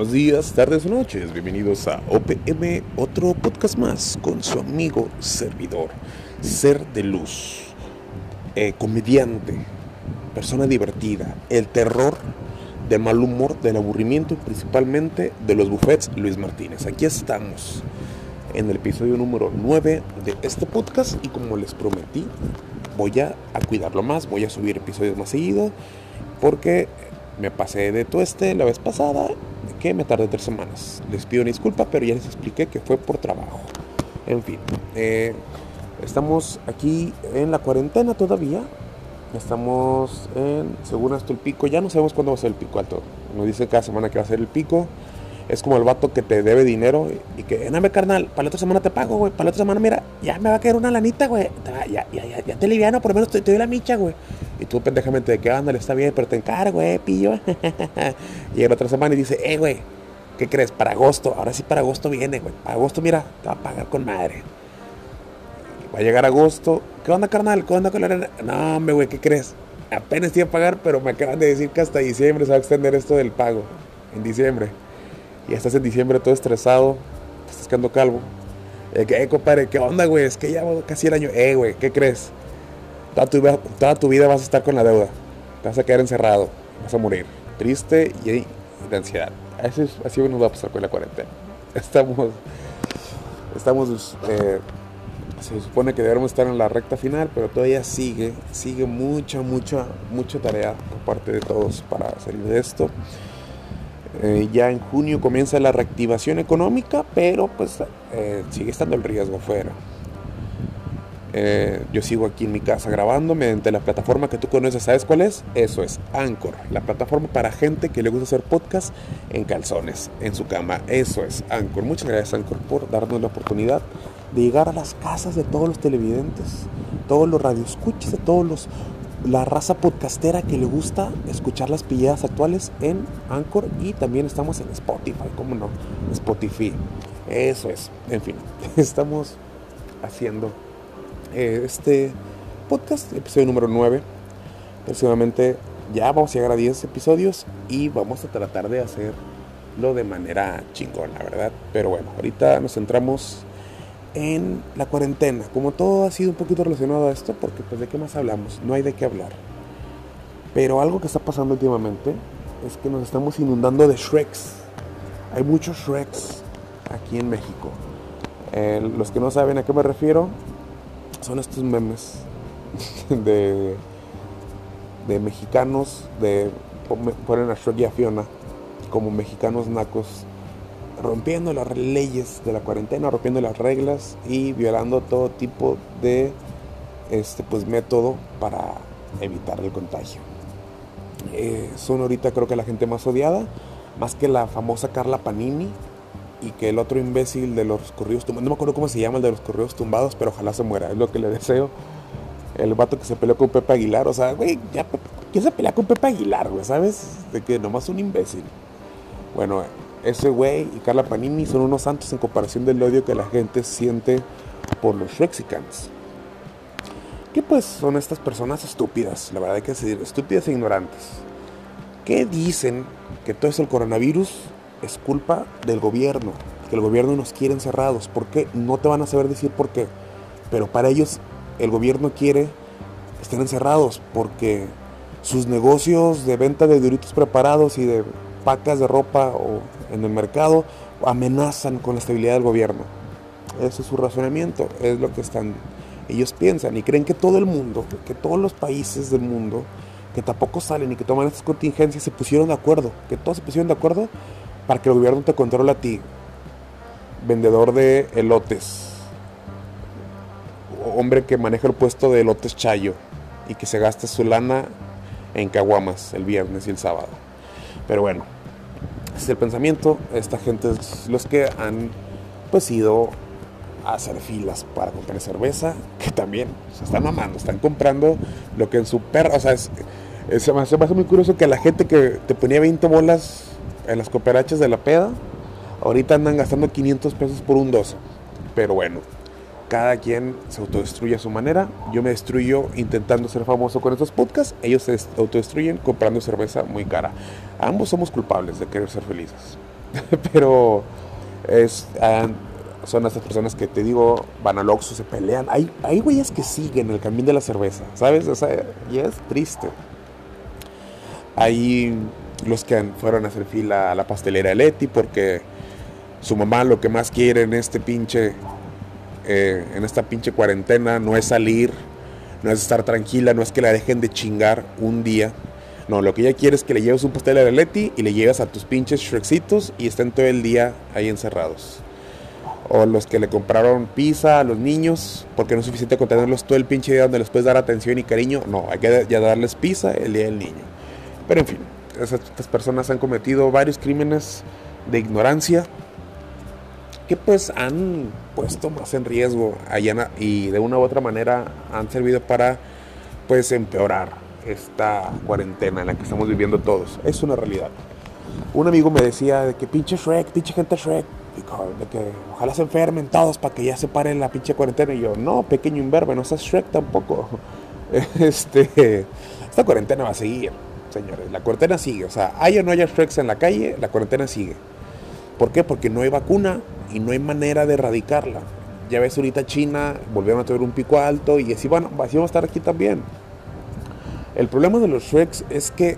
Buenos días, tardes noches. Bienvenidos a OPM, otro podcast más con su amigo servidor, ser de luz, eh, comediante, persona divertida, el terror de mal humor, del aburrimiento principalmente de los buffets Luis Martínez. Aquí estamos en el episodio número 9 de este podcast y como les prometí, voy a, a cuidarlo más, voy a subir episodios más seguido porque me pasé de tueste la vez pasada que me tardé tres semanas. Les pido una disculpa, pero ya les expliqué que fue por trabajo. En fin, eh, estamos aquí en la cuarentena todavía. Estamos en, según hasta el pico, ya no sabemos cuándo va a ser el pico alto. Nos dice cada semana que va a ser el pico. Es como el vato que te debe dinero y que, dame carnal, para la otra semana te pago, güey. Para la otra semana, mira, ya me va a caer una lanita, güey. Ya, ya, ya, ya te liviano, por lo menos te, te doy la micha, güey. Y tú pendejamente de que ándale, está bien, pero te encargo, güey, pillo. y la otra semana y dice, eh, güey, ¿qué crees? Para agosto, ahora sí para agosto viene, güey. Para agosto, mira, te va a pagar con madre. Va a llegar agosto. ¿Qué onda, carnal? ¿Qué onda con la arena? No, hombre, güey, ¿qué crees? Apenas te iba a pagar, pero me acaban de decir que hasta diciembre se va a extender esto del pago. En diciembre. Y estás en diciembre todo estresado, te estás quedando calvo. Eh, eh compadre, ¿qué onda, güey? Es que ya casi el año. Eh, güey, ¿qué crees? Toda tu, toda tu, vida vas a estar con la deuda. Te vas a quedar encerrado. Vas a morir. Triste y de ansiedad. Así, así nos va a pasar con la cuarentena. Estamos. Estamos. Eh, se supone que debemos estar en la recta final, pero todavía sigue. Sigue mucha, mucha, mucha tarea por parte de todos para salir de esto. Eh, ya en junio comienza la reactivación económica, pero pues eh, sigue estando el riesgo fuera. Eh, yo sigo aquí en mi casa grabando mediante la plataforma que tú conoces. ¿Sabes cuál es? Eso es Anchor, la plataforma para gente que le gusta hacer podcast en calzones, en su cama. Eso es Anchor. Muchas gracias Anchor por darnos la oportunidad de llegar a las casas de todos los televidentes, todos los radioescuchas, de todos los la raza podcastera que le gusta escuchar las pilladas actuales en Anchor y también estamos en Spotify, ¿cómo no? Spotify. Eso es. En fin, estamos haciendo eh, este podcast, episodio número 9. Próximamente ya vamos a llegar a 10 episodios y vamos a tratar de hacerlo de manera chingona, ¿verdad? Pero bueno, ahorita nos centramos en la cuarentena. Como todo ha sido un poquito relacionado a esto, porque pues de qué más hablamos, no hay de qué hablar. Pero algo que está pasando últimamente es que nos estamos inundando de Shreks. Hay muchos Shreks aquí en México. Eh, los que no saben a qué me refiero, son estos memes de, de mexicanos, de ponen a Shrek y a Fiona como mexicanos nacos, rompiendo las leyes de la cuarentena, rompiendo las reglas y violando todo tipo de este pues método para evitar el contagio. Eh, son ahorita creo que la gente más odiada, más que la famosa Carla Panini, y que el otro imbécil de los corridos tumbados, no me acuerdo cómo se llama el de los corridos tumbados, pero ojalá se muera, es lo que le deseo. El vato que se peleó con Pepe Aguilar, o sea, güey, ya, ¿quién se pelea con Pepe Aguilar, güey? ¿Sabes? De que nomás un imbécil. Bueno, ese güey y Carla Panini son unos santos en comparación del odio que la gente siente por los Rexicans. ¿Qué pues son estas personas estúpidas, la verdad hay que decir, estúpidas e ignorantes. ¿Qué dicen que todo eso el coronavirus es culpa del gobierno, que el gobierno nos quiere encerrados. ¿Por qué? No te van a saber decir por qué. Pero para ellos el gobierno quiere estar encerrados porque sus negocios de venta de duritos preparados y de pacas de ropa o en el mercado amenazan con la estabilidad del gobierno. Ese es su razonamiento, es lo que están ellos piensan y creen que todo el mundo, que todos los países del mundo que tampoco salen y que toman estas contingencias se pusieron de acuerdo, que todos se pusieron de acuerdo para que el gobierno te controle a ti, vendedor de elotes, hombre que maneja el puesto de elotes chayo y que se gasta su lana en caguamas el viernes y el sábado. Pero bueno, ese es el pensamiento. Esta gente es los que han pues ido a hacer filas para comprar cerveza, que también se están amando, están comprando lo que en su perro, o sea, es, se me hace muy curioso que la gente que te ponía 20 bolas en las cooperachas de la peda, ahorita andan gastando 500 pesos por un 12. Pero bueno, cada quien se autodestruye a su manera. Yo me destruyo intentando ser famoso con estos podcasts. Ellos se autodestruyen comprando cerveza muy cara. Ambos somos culpables de querer ser felices. pero es, son estas personas que te digo, van al Oxxo, se pelean. Hay, hay güeyes que siguen el camino de la cerveza, ¿sabes? Y es triste. Hay los que fueron a hacer fila a la pastelera Leti porque su mamá lo que más quiere en este pinche eh, en esta pinche cuarentena no es salir, no es estar tranquila, no es que la dejen de chingar un día. No, lo que ella quiere es que le lleves un pastel a Leti y le lleves a tus pinches Shreksitos y estén todo el día ahí encerrados. O los que le compraron pizza a los niños, porque no es suficiente con tenerlos todo el pinche día donde les puedes dar atención y cariño. No, hay que ya darles pizza el día del niño. Pero en fin, estas personas han cometido varios crímenes de ignorancia que pues han puesto más en riesgo allá y de una u otra manera han servido para pues empeorar esta cuarentena en la que estamos viviendo todos. Es una realidad. Un amigo me decía de que pinche Shrek, pinche gente Shrek, de que ojalá se enfermen todos para que ya se pare la pinche cuarentena. Y yo, no, pequeño imberbe, no seas Shrek tampoco. Este, esta cuarentena va a seguir señores. La cuarentena sigue. O sea, haya o no haya Shreks en la calle, la cuarentena sigue. ¿Por qué? Porque no hay vacuna y no hay manera de erradicarla. Ya ves ahorita China, volvieron a tener un pico alto y así, van, así vamos a estar aquí también. El problema de los Shreks es que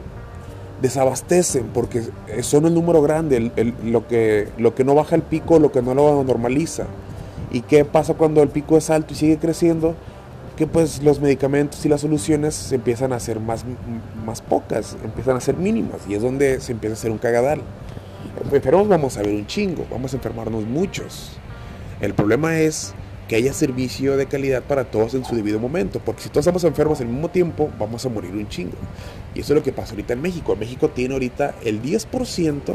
desabastecen porque son el número grande, lo, que, lo que no baja el pico, lo que no lo normaliza. ¿Y qué pasa cuando el pico es alto y sigue creciendo? Que pues los medicamentos y las soluciones se empiezan a hacer más, más pocas, empiezan a ser mínimas y es donde se empieza a hacer un cagadal. Enfermos vamos a ver un chingo, vamos a enfermarnos muchos. El problema es que haya servicio de calidad para todos en su debido momento, porque si todos estamos enfermos al mismo tiempo, vamos a morir un chingo. Y eso es lo que pasa ahorita en México. México tiene ahorita el 10%,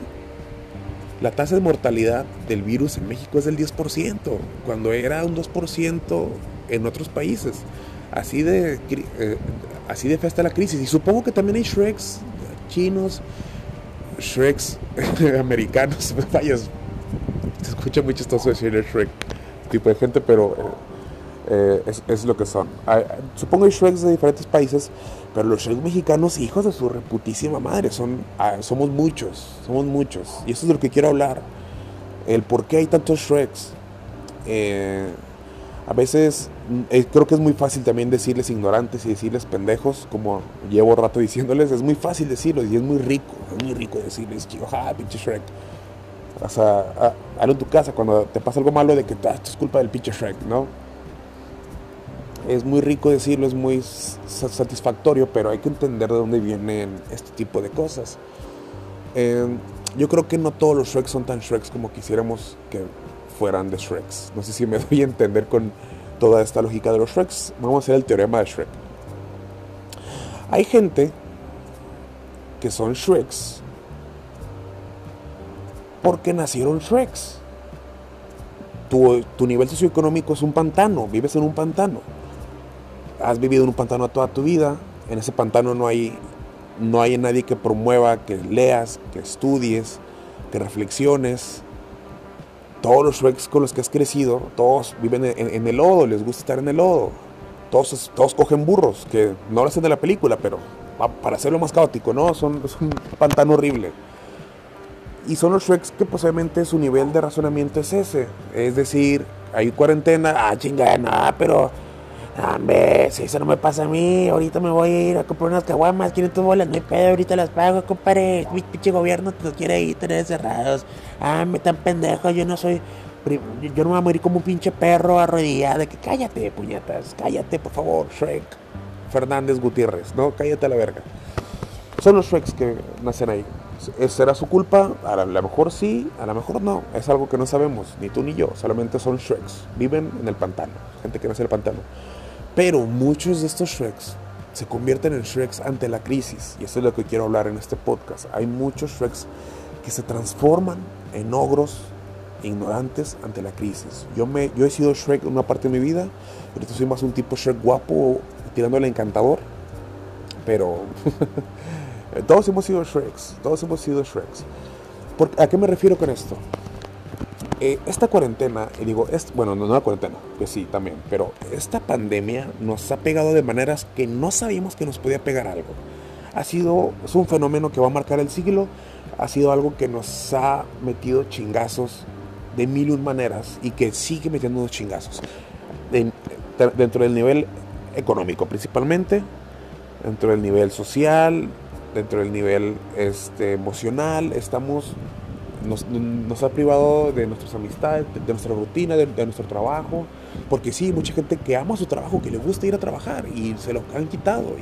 la tasa de mortalidad del virus en México es del 10%, cuando era un 2% en otros países. Así de, eh, así de festa la crisis. Y supongo que también hay Shreks chinos, Shreks americanos. Vaya, se escucha muy chistoso decir el Shrek tipo de gente, pero eh, eh, es, lo que son. supongo hay Shreks de diferentes países, pero los Shreks mexicanos, hijos de su reputísima madre, son, ah, somos muchos, somos muchos. Y eso es de lo que quiero hablar. El por qué hay tantos Shreks. Eh, a veces eh, creo que es muy fácil también decirles ignorantes y decirles pendejos, como llevo rato diciéndoles, es muy fácil decirlo y es muy rico, es muy rico decirles, chico, ja, pinche Shrek. O sea, hazlo en tu casa cuando te pasa algo malo de que ah, esto es culpa del pinche Shrek, ¿no? Es muy rico decirlo, es muy satisfactorio, pero hay que entender de dónde vienen este tipo de cosas. Em, yo creo que no todos los Shreks son tan Shreks como quisiéramos que fueran de Shreks. No sé si me doy a entender con toda esta lógica de los Shreks. Vamos a hacer el teorema de Shrek. Hay gente que son Shreks porque nacieron Shreks. Tu, tu, nivel socioeconómico es un pantano, vives en un pantano. Has vivido en un pantano toda tu vida. En ese pantano no hay, no hay nadie que promueva que leas, que estudies, que reflexiones, todos los Shreks con los que has crecido, todos viven en, el lodo, les gusta estar en el lodo. Todos, todos cogen burros, que no lo hacen de la película, pero para hacerlo más caótico, ¿no? Son, un pantano horrible. Y son los Shreks que posiblemente su nivel de razonamiento es ese. Es decir, hay cuarentena, ah, chingada, no, pero Hombre, si eso no me pasa a mí, ahorita me voy a ir a comprar unas caguamas, 500 bolas, no hay pedo, ahorita las pago, compadre. Mi pinche gobierno te lo quiere ir tener cerrados. Ah, me tan pendejo, yo no soy. Yo no me voy a morir como un pinche perro arrodillado. Que cállate, puñetas, cállate, por favor, Shrek. Fernández Gutiérrez, ¿no? Cállate a la verga. Son los Shreks que nacen ahí. ¿Será su culpa? A lo mejor sí, a lo mejor no. Es algo que no sabemos, ni tú ni yo. Solamente son Shreks. Viven en el pantano. Gente que nace en el pantano. Pero muchos de estos Shreks se convierten en Shreks ante la crisis. Y eso es lo que quiero hablar en este podcast. Hay muchos Shreks que se transforman en ogros ignorantes ante la crisis. Yo, me, yo he sido Shrek en una parte de mi vida. Ahorita soy más un tipo Shrek guapo, tirándole encantador. Pero todos hemos sido Shreks. Todos hemos sido Shreks. ¿A qué me refiero con esto? Eh, esta cuarentena, y digo, es, bueno, no, no la cuarentena, que sí, también, pero esta pandemia nos ha pegado de maneras que no sabíamos que nos podía pegar algo. Ha sido, es un fenómeno que va a marcar el siglo, ha sido algo que nos ha metido chingazos de mil y un maneras y que sigue metiendo unos chingazos. dentro del nivel económico principalmente, dentro del nivel social, dentro del nivel este, emocional, estamos, nos, ha privado de nuestras amistades, de, nuestra rutina, de, nuestro trabajo, porque sí, mucha gente que ama su trabajo, que le gusta ir a trabajar y se lo han quitado.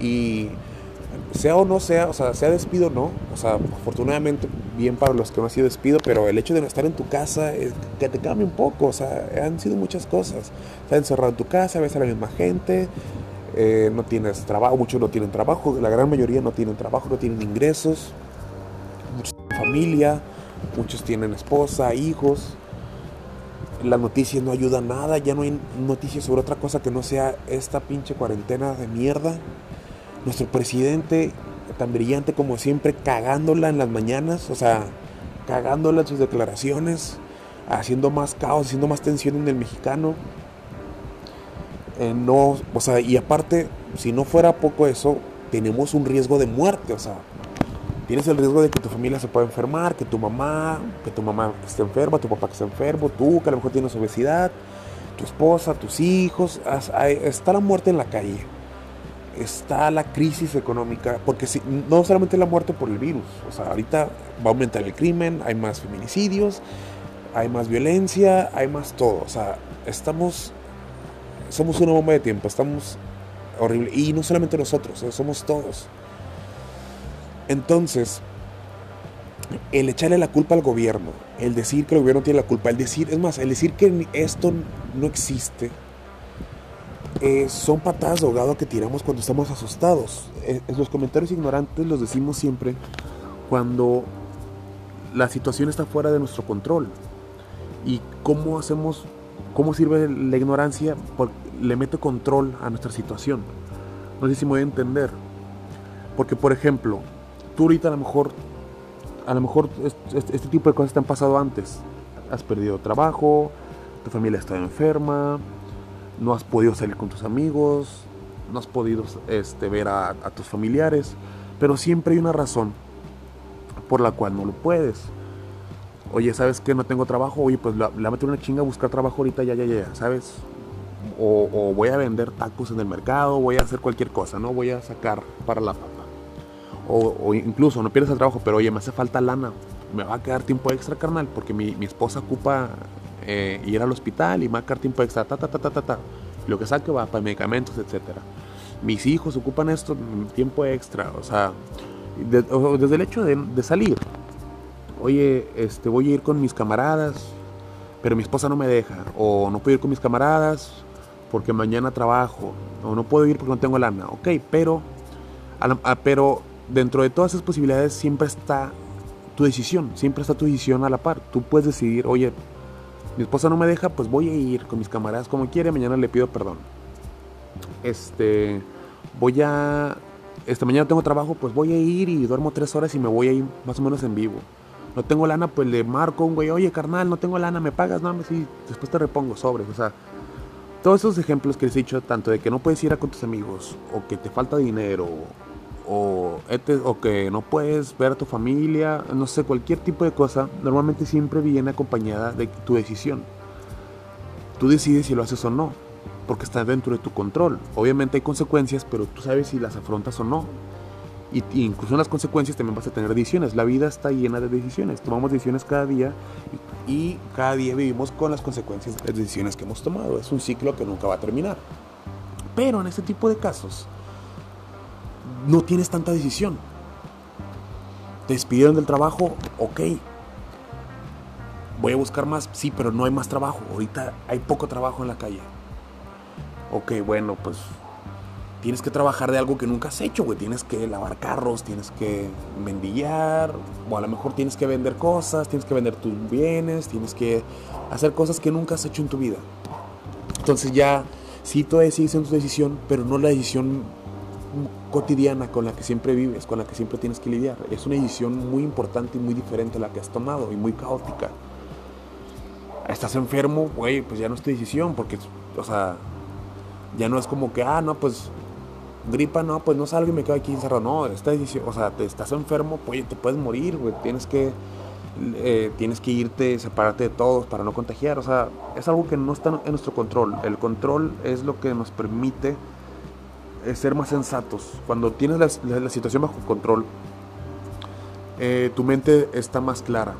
Y sea o no sea, o sea, sea despido o no, o sea, afortunadamente bien para los que no han sido despido, pero el hecho de no estar en tu casa que te cambia un poco, o sea, han sido muchas cosas. Estás encerrado en tu casa, ves a la misma gente, eh, no tienes trabajo, muchos no tienen trabajo, la gran mayoría no tienen trabajo, no tienen ingresos, familia, muchos tienen esposa, hijos. Las noticias no ayudan nada, ya no hay noticias sobre otra cosa que no sea esta pinche cuarentena de mierda nuestro presidente, tan brillante como siempre, cagándola en las mañanas, o sea, cagándola en sus declaraciones, haciendo más caos, haciendo más tensión en el mexicano. Eh, no, o sea, y aparte, si no fuera poco eso, tenemos un riesgo de muerte, o sea, tienes el riesgo de que tu familia se pueda enfermar, que tu mamá, que tu mamá esté enferma, tu papá que esté enfermo, tú que a lo mejor tienes obesidad, tu esposa, tus hijos, está la muerte en la calle está la crisis económica, porque si, no solamente la muerte por el virus, o sea, ahorita va a aumentar el crimen, hay más feminicidios, hay más violencia, hay más todo, o sea, estamos, somos una bomba de tiempo, estamos horrible, y no solamente nosotros, eh, somos todos. Entonces, el echarle la culpa al gobierno, el decir que el gobierno tiene la culpa, el decir, es más, el decir que esto no existe, eh, son patadas de ahogado que tiramos cuando estamos asustados. Eh, los comentarios ignorantes los decimos siempre cuando la situación está fuera de nuestro control. ¿Y cómo hacemos, cómo sirve la ignorancia? Porque le mete control a nuestra situación. No sé si me voy a entender. Porque, por ejemplo, tú ahorita a lo mejor, a lo mejor este, tipo de cosas te han pasado antes. Has perdido trabajo, tu familia está enferma, no has podido salir con tus amigos, no has podido este, ver a, tus familiares, pero siempre hay una razón por la cual no lo puedes. Oye, ¿sabes que no tengo trabajo? Oye, pues la, la meter una chinga a buscar trabajo ahorita, ya, ya, ya, ¿sabes? O, voy a vender tacos en el mercado, voy a hacer cualquier cosa, ¿no? Voy a sacar para la O, incluso no pierdes el trabajo, pero oye, me hace falta lana. Me va a quedar tiempo extra, carnal, porque mi, mi esposa ocupa eh, ir al hospital y marcar tiempo extra, ta, ta, ta, ta, ta, ta. Lo que saque va para medicamentos, etcétera. Mis hijos ocupan esto tiempo extra, o sea, desde el hecho de, de, salir. Oye, este, voy a ir con mis camaradas, pero mi esposa no me deja. O no puedo ir con mis camaradas porque mañana trabajo. O no puedo ir porque no tengo lana. Ok, pero, pero dentro de todas esas posibilidades siempre está tu decisión, siempre está tu decisión a la par. Tú puedes decidir, oye, mi esposa no me deja, pues voy a ir con mis camaradas como quiere, mañana le pido perdón. Este, voy a, esta mañana tengo trabajo, pues voy a ir y duermo tres horas y me voy a ir más o menos en vivo. No tengo lana, pues le marco un güey, oye carnal, no tengo lana, ¿me pagas? No, sí, después te repongo sobres, o sea, todos esos ejemplos que les he dicho, tanto de que no puedes ir a con tus amigos, o que te falta dinero, o, o que no puedes ver a tu familia, no sé, cualquier tipo de cosa, normalmente siempre viene acompañada de tu decisión. Tú decides si lo haces o no, porque está dentro de tu control. Obviamente hay consecuencias, pero tú sabes si las afrontas o no. Y, incluso en las consecuencias también vas a tener decisiones. La vida está llena de decisiones. Tomamos decisiones cada día y, y cada día vivimos con las consecuencias de las decisiones que hemos tomado. Es un ciclo que nunca va a terminar. Pero en este tipo de casos, no tienes tanta decisión. Te despidieron del trabajo, ok. Voy a buscar más, sí, pero no hay más trabajo. Ahorita hay poco trabajo en la calle. Ok, bueno, pues tienes que trabajar de algo que nunca has hecho, güey. Tienes que lavar carros, tienes que mendillar, o a lo mejor tienes que vender cosas, tienes que vender tus bienes, tienes que hacer cosas que nunca has hecho en tu vida. Entonces ya, sí, todavía sigues en tu decisión, pero no la decisión cotidiana con la que siempre vives, con la que siempre tienes que lidiar. Es una decisión muy importante y muy diferente a la que has tomado y muy caótica. Estás enfermo, güey, pues ya no es tu decisión, porque, o sea, ya no es como que, ah, no, pues gripa, no, pues no salgo y me quedo aquí encerrado. No, esta decisión, o sea, te estás enfermo, pues te puedes morir, güey. Tienes que, eh, tienes que irte, separarte de todos para no contagiar. O sea, es algo que no está en nuestro control. El control es lo que nos permite eh, ser más sensatos. Cuando tienes la, situación bajo control, eh, tu mente está más clara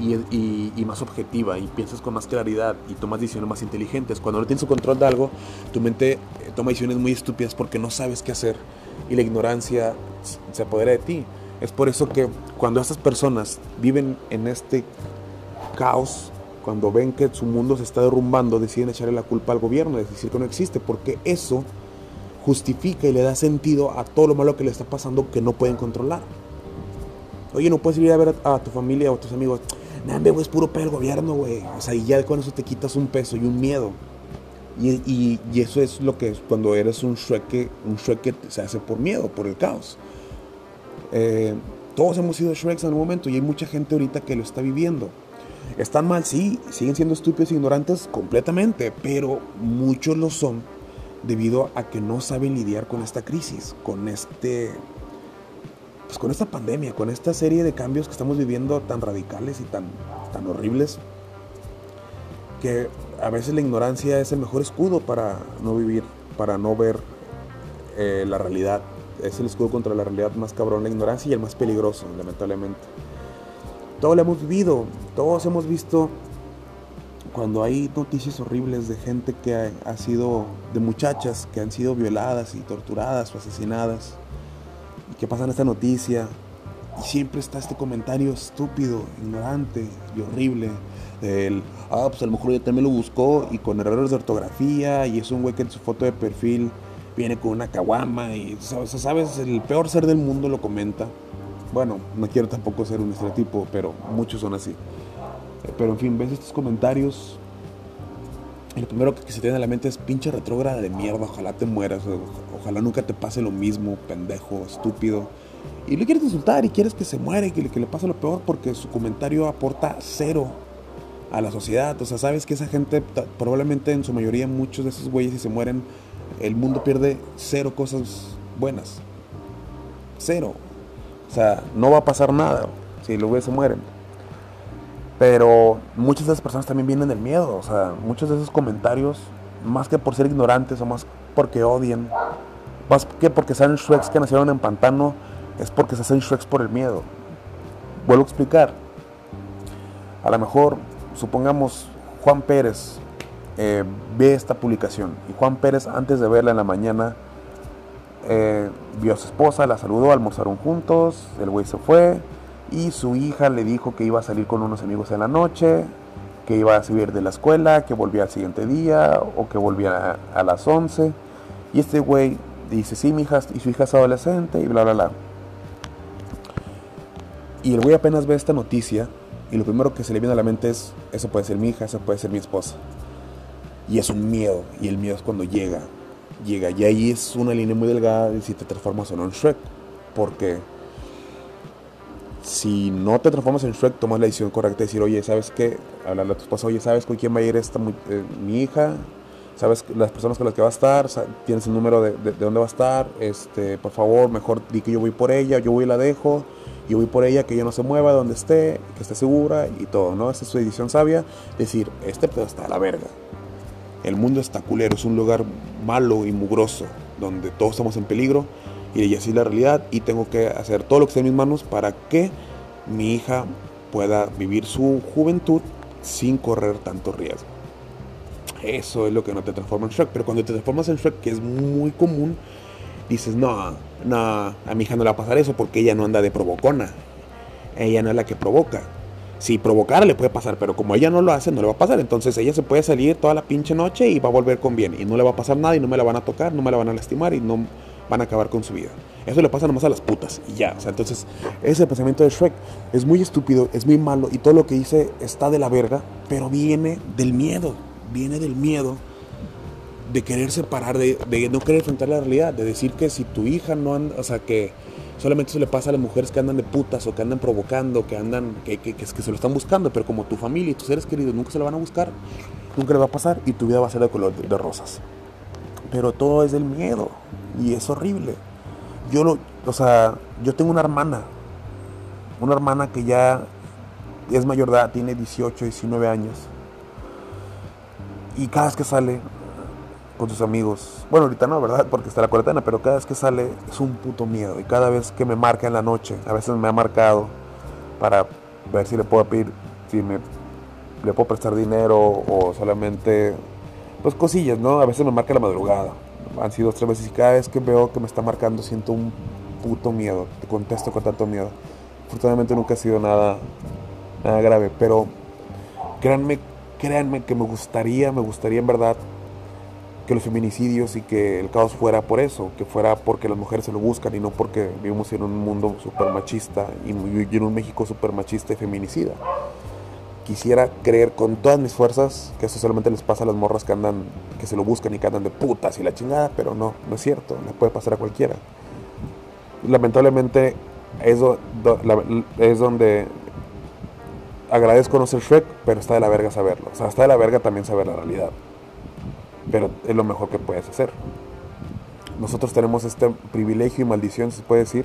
y, más objetiva y piensas con más claridad y tomas decisiones más inteligentes. Cuando no tienes control de algo, tu mente eh, toma decisiones muy estúpidas porque no sabes qué hacer y la ignorancia se apodera de ti. Es por eso que cuando estas personas viven en este caos, cuando ven que su mundo se está derrumbando, deciden echarle la culpa al gobierno, es decir que no existe, porque eso justifica y le da sentido a todo lo malo que le está pasando que no pueden controlar. Oye, no puedes ir a ver a, tu familia o a tus amigos. Nambe, güey, es puro pedo el gobierno, güey. O sea, y ya con eso te quitas un peso y un miedo. Y, eso es lo que es cuando eres un Shrek, un Shrek se hace por miedo, por el caos. Eh, todos hemos sido Shreks en algún momento y hay mucha gente ahorita que lo está viviendo. Están mal, sí, siguen siendo estúpidos e ignorantes completamente, pero muchos lo son debido a que no saben lidiar con esta crisis, con este pues con esta pandemia, con esta serie de cambios que estamos viviendo tan radicales y tan, tan horribles, que a veces la ignorancia es el mejor escudo para no vivir, para no ver eh, la realidad. Es el escudo contra la realidad más cabrón, la ignorancia y el más peligroso, lamentablemente. Todo lo hemos vivido, todos hemos visto cuando hay noticias horribles de gente que ha sido, de muchachas que han sido violadas y torturadas o asesinadas que pasan esta noticia y siempre está este comentario estúpido, ignorante y horrible del, ah, pues a lo mejor ya también lo buscó y con errores de ortografía y es un güey que en su foto de perfil viene con una caguama y, sabes, el peor ser del mundo lo comenta. Bueno, no quiero tampoco ser un estereotipo, pero muchos son así. Pero en fin, ves estos comentarios y lo primero que se tiene en la mente es pinche retrógrada de mierda, ojalá te mueras, ojalá nunca te pase lo mismo, pendejo, estúpido. Y le quieres insultar y quieres que se muera y que, le pase lo peor porque su comentario aporta cero a la sociedad. O sea, sabes que esa gente, probablemente en su mayoría, muchos de esos güeyes, si se mueren, el mundo pierde cero cosas buenas. Cero. O sea, no va a pasar nada si los güeyes se mueren. Pero muchas de esas personas también vienen del miedo. O sea, muchos de esos comentarios, más que por ser ignorantes o más porque odien, más que porque sean Shreks que nacieron en pantano, es porque se hacen Shreks por el miedo. Vuelvo a explicar. A lo mejor, supongamos, Juan Pérez eh, ve esta publicación y Juan Pérez antes de verla en la mañana eh, vio a su esposa, la saludó, almorzaron juntos, el güey se fue, y su hija le dijo que iba a salir con unos amigos en la noche, que iba a subir de la escuela, que volvía al siguiente día o que volvía a, las 11. Y este güey dice, sí, mi hija, y su hija es adolescente y bla, bla, bla. Y el güey apenas ve esta noticia y lo primero que se le viene a la mente es, eso puede ser mi hija, eso puede ser mi esposa. Y es un miedo, y el miedo es cuando llega, llega. Y ahí es una línea muy delgada de si te transformas o no en Shrek. Porque si no te transformas en Shrek, tomas la decisión correcta de decir, oye, ¿sabes qué? Hablarle a tu esposa, oye, ¿sabes con quién va a ir esta eh, mi hija? ¿Sabes las personas con las que va a estar? ¿Tienes el número de, de, dónde va a estar? Este, por favor, mejor di que yo voy por ella, yo voy y la dejo, yo voy por ella, que ella no se mueva, donde esté, que esté segura y todo, ¿no? Esa es su decisión sabia. Decir, este pedo está a la verga. El mundo está culero, es un lugar malo y mugroso, donde todos estamos en peligro y así es la realidad y tengo que hacer todo lo que esté en mis manos para que mi hija pueda vivir su juventud sin correr tanto riesgo. Eso es lo que no te transforma en Shrek. Pero cuando te transformas en Shrek, que es muy común, dices, no, no, a mi hija no le va a pasar eso porque ella no anda de provocona. Ella no es la que provoca. Si provocara le puede pasar, pero como ella no lo hace, no le va a pasar. Entonces ella se puede salir toda la pinche noche y va a volver con bien. Y no le va a pasar nada y no me la van a tocar, no me la van a lastimar y no van a acabar con su vida. Eso le pasa nomás a las putas y ya. O sea, entonces, ese pensamiento de Shrek es muy estúpido, es muy malo y todo lo que dice está de la verga, pero viene del miedo. Viene del miedo de querer separar, de, no querer enfrentar la realidad, de decir que si tu hija no anda, o sea, que solamente eso le pasa a las mujeres que andan de putas o que andan provocando, que andan, que, que, que, se lo están buscando, pero como tu familia y tus seres queridos nunca se lo van a buscar, nunca le va a pasar y tu vida va a ser de color de rosas. Pero todo es del miedo. Y es horrible. Yo lo, o sea, yo tengo una hermana, una hermana que ya es mayor edad, tiene 18, 19 años. Y cada vez que sale con sus amigos, bueno, ahorita no, ¿verdad? Porque está la cuarentena, pero cada vez que sale es un puto miedo. Y cada vez que me marca en la noche, a veces me ha marcado para ver si le puedo pedir, si me le puedo prestar dinero o solamente, pues cosillas, ¿no? A veces me marca la madrugada. Han sido tres veces y cada vez que veo que me está marcando siento un puto miedo. Te contesto con tanto miedo. Afortunadamente nunca ha sido nada, nada grave, pero créanme, créanme que me gustaría, me gustaría en verdad que los feminicidios y que el caos fuera por eso, que fuera porque las mujeres se lo buscan y no porque vivimos en un mundo súper machista y en un México súper machista y feminicida quisiera creer con todas mis fuerzas que eso solamente les pasa a las morras que andan, que se lo buscan y que andan de putas y la chingada, pero no, no es cierto, le puede pasar a cualquiera. Lamentablemente es, es donde agradezco no ser Shrek, pero está de la verga saberlo. O sea, está de la verga también saber la realidad. Pero es lo mejor que puedes hacer. Nosotros tenemos este privilegio y maldición, se puede decir,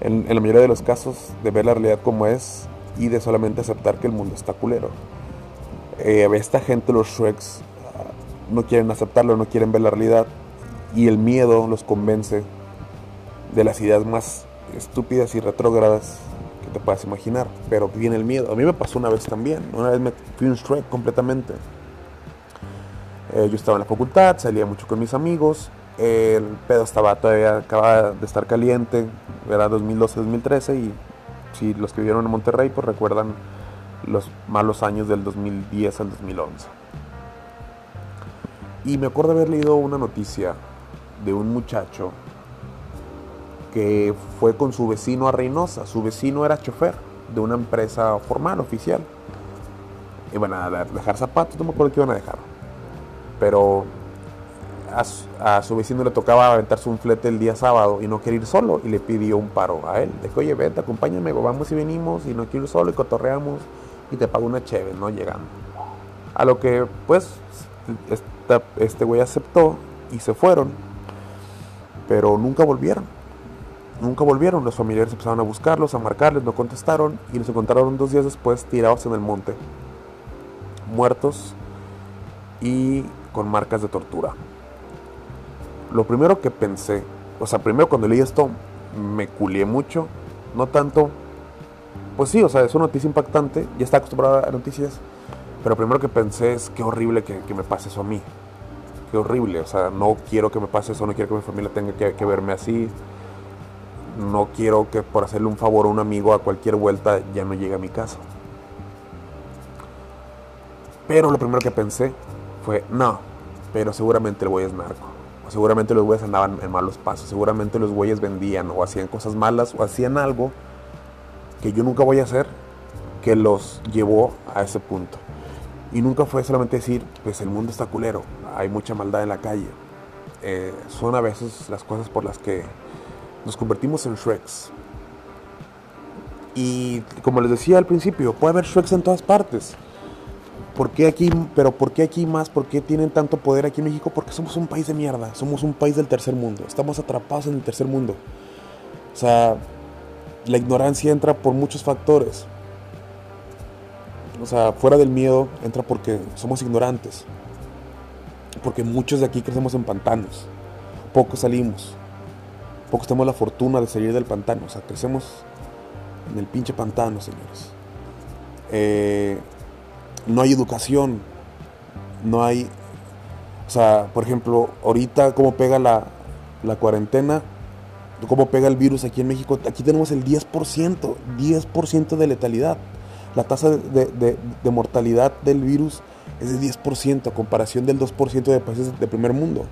en, en la mayoría de los casos, de ver la realidad como es y de solamente aceptar que el mundo está culero. Eh, esta gente, los Shreks, ah, no quieren aceptarlo, no quieren ver la realidad y el miedo los convence de las ideas más estúpidas y retrógradas que te puedas imaginar. Pero viene el miedo. A mí me pasó una vez también. Una vez me fui un Shrek completamente. Eh, yo estaba en la facultad, salía mucho con mis amigos. el pedo estaba todavía, acababa de estar caliente. Era 2012-2013 y si los que vivieron en Monterrey pues recuerdan los malos años del 2010 al 2011. Y me acuerdo haber leído una noticia de un muchacho que fue con su vecino a Reynosa. Su vecino era chofer de una empresa formal, oficial. Iban a dejar zapatos, no me acuerdo qué iban a dejar. Pero a, su vecino le tocaba aventarse un flete el día sábado y no quería ir solo y le pidió un paro a él. Dijo, oye, vente, acompáñame, vamos y venimos y no quiero ir solo y cotorreamos y te pago una cheve, ¿no? Llegando. A lo que, pues, este güey aceptó y se fueron, pero nunca volvieron. Nunca volvieron, los familiares empezaron a buscarlos, a marcarles, no contestaron y los encontraron dos días después tirados en el monte, muertos y con marcas de tortura lo primero que pensé, o sea, primero cuando leí esto me culié mucho, no tanto, pues sí, o sea, es una noticia impactante, ya está acostumbrado a noticias, pero primero que pensé es qué horrible que, me pase eso a mí, qué horrible, o sea, no quiero que me pase eso, no quiero que mi familia tenga que, que verme así, no quiero que por hacerle un favor a un amigo a cualquier vuelta ya no llegue a mi casa. Pero lo primero que pensé fue, no, pero seguramente el güey es narco seguramente los güeyes andaban en malos pasos, seguramente los güeyes vendían o hacían cosas malas o hacían algo que yo nunca voy a hacer que los llevó a ese punto. Y nunca fue solamente decir, pues el mundo está culero, hay mucha maldad en la calle. Eh, son a veces las cosas por las que nos convertimos en Shreks. Y como les decía al principio, puede haber Shreks en todas partes. ¿Por qué aquí, pero por qué aquí más? ¿Por qué tienen tanto poder aquí en México? Porque somos un país de mierda, somos un país del tercer mundo, estamos atrapados en el tercer mundo. O sea, la ignorancia entra por muchos factores. O sea, fuera del miedo entra porque somos ignorantes. Porque muchos de aquí crecemos en pantanos. Pocos salimos. Pocos tenemos la fortuna de salir del pantano. O sea, crecemos en el pinche pantano, señores. Eh, no hay educación, no hay, o sea, por ejemplo, ahorita cómo pega la, cuarentena, cómo pega el virus aquí en México, aquí tenemos el 10%, 10% de letalidad. La tasa de, mortalidad del virus es de 10% a comparación del 2% de países de primer mundo.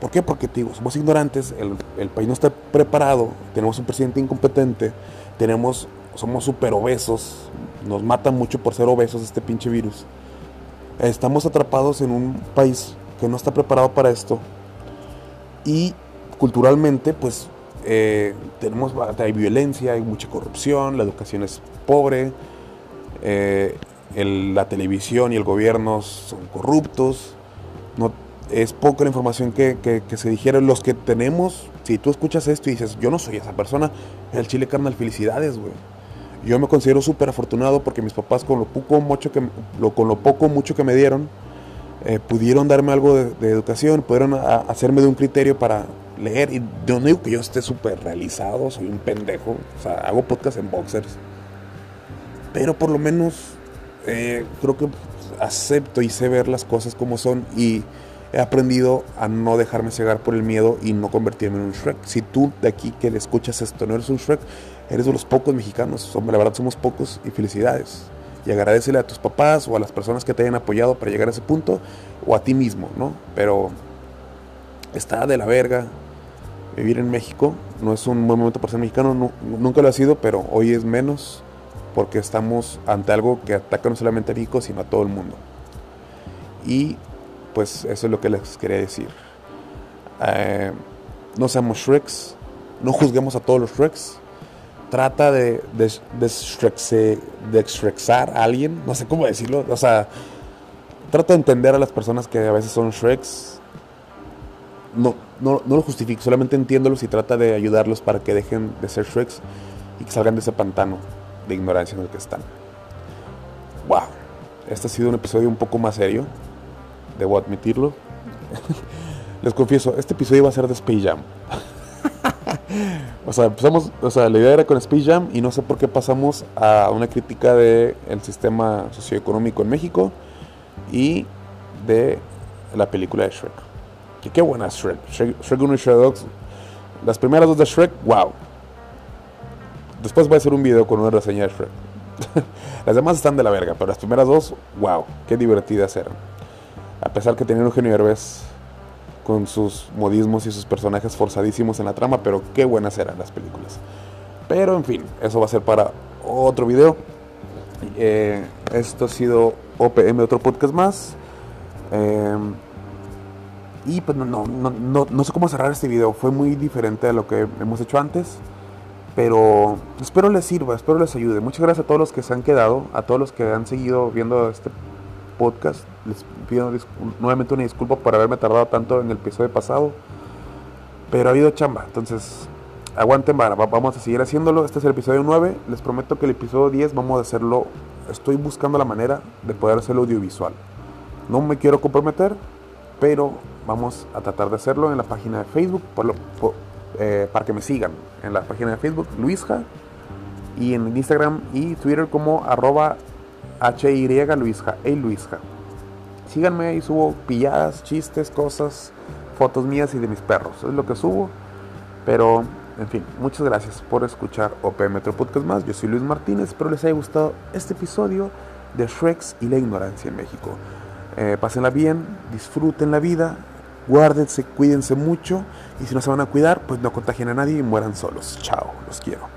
¿Por qué? Porque digo, somos ignorantes, el, el, país no está preparado, tenemos un presidente incompetente, tenemos, somos súper obesos, nos mata mucho por ser obesos este pinche virus. Estamos atrapados en un país que no está preparado para esto. Y culturalmente, pues, eh, tenemos, hay violencia, hay mucha corrupción, la educación es pobre, eh, la televisión y el gobierno son corruptos. No, es poca la información que, se dijeron. Los que tenemos, si tú escuchas esto y dices, yo no soy esa persona, el chile carnal, felicidades, güey. Yo me considero súper afortunado porque mis papás con lo poco mucho que, lo, con lo poco mucho que me dieron, eh, pudieron darme algo de, educación, pudieron hacerme de un criterio para leer. Y yo no digo que yo esté súper realizado, soy un pendejo. O sea, hago podcast en boxers. Pero por lo menos eh, creo que acepto y sé ver las cosas como son y he aprendido a no dejarme cegar por el miedo y no convertirme en un Shrek. Si tú de aquí que le escuchas esto no eres un Shrek, eres de los pocos mexicanos. La verdad somos pocos y felicidades. Y agradecele a tus papás o a las personas que te hayan apoyado para llegar a ese punto o a ti mismo, ¿no? Pero está de la verga vivir en México. No es un buen momento para ser mexicano, nunca lo ha sido, pero hoy es menos porque estamos ante algo que ataca no solamente a México, sino a todo el mundo. Y pues eso es lo que les quería decir. Eh, no seamos Shreks, no juzguemos a todos los Shreks. Trata de, de, de, a alguien, no sé cómo decirlo, o sea, trata de entender a las personas que a veces son Shreks. No, no, no lo justifico, solamente entiéndolos y trata de ayudarlos para que dejen de ser Shreks y que salgan de ese pantano de ignorancia en el que están. Wow, este ha sido un episodio un poco más serio, debo admitirlo. Les confieso, este episodio iba a ser de Space Jam. o sea, empezamos, o sea, la idea era con Space Jam y no sé por qué pasamos a una crítica del el sistema socioeconómico en México y de la película de Shrek. Que qué buena Shrek. Shrek. Shrek 1 y Shrek 2. Las primeras dos de Shrek, wow. Después voy a hacer un video con una reseña de Shrek. las demás están de la verga, pero las primeras dos, wow, qué divertidas eran. A pesar que tenían un genio Herbes con sus modismos y sus personajes forzadísimos en la trama, pero qué buenas eran las películas. Pero en fin, eso va a ser para otro video. Eh, esto ha sido OPM, otro podcast más. Eh, y pues no, no, no, no sé cómo cerrar este video. Fue muy diferente a lo que hemos hecho antes. Pero espero les sirva, espero les ayude. Muchas gracias a todos los que se han quedado, a todos los que han seguido viendo este podcast. Les pido nuevamente una disculpa por haberme tardado tanto en el episodio pasado. Pero ha habido chamba, entonces aguanten, vamos a seguir haciéndolo. Este es el episodio 9. Les prometo que el episodio 10 vamos a hacerlo. Estoy buscando la manera de poder hacerlo audiovisual. No me quiero comprometer, pero vamos a tratar de hacerlo en la página de Facebook. Eh, para que me sigan en la página de Facebook, Luisja, y en Instagram y Twitter como arroba HY Luisja, hey Luisja. Síganme y subo pilladas, chistes, cosas, fotos mías y de mis perros. Es lo que subo. Pero, en fin, muchas gracias por escuchar OP Metro Podcast más. Yo soy Luis Martínez. Espero les haya gustado este episodio de Shreks y la ignorancia en México. Eh, pásenla bien, disfruten la vida, guárdense, cuídense mucho y si no se van a cuidar, pues no contagien a nadie y mueran solos. Chao, los quiero.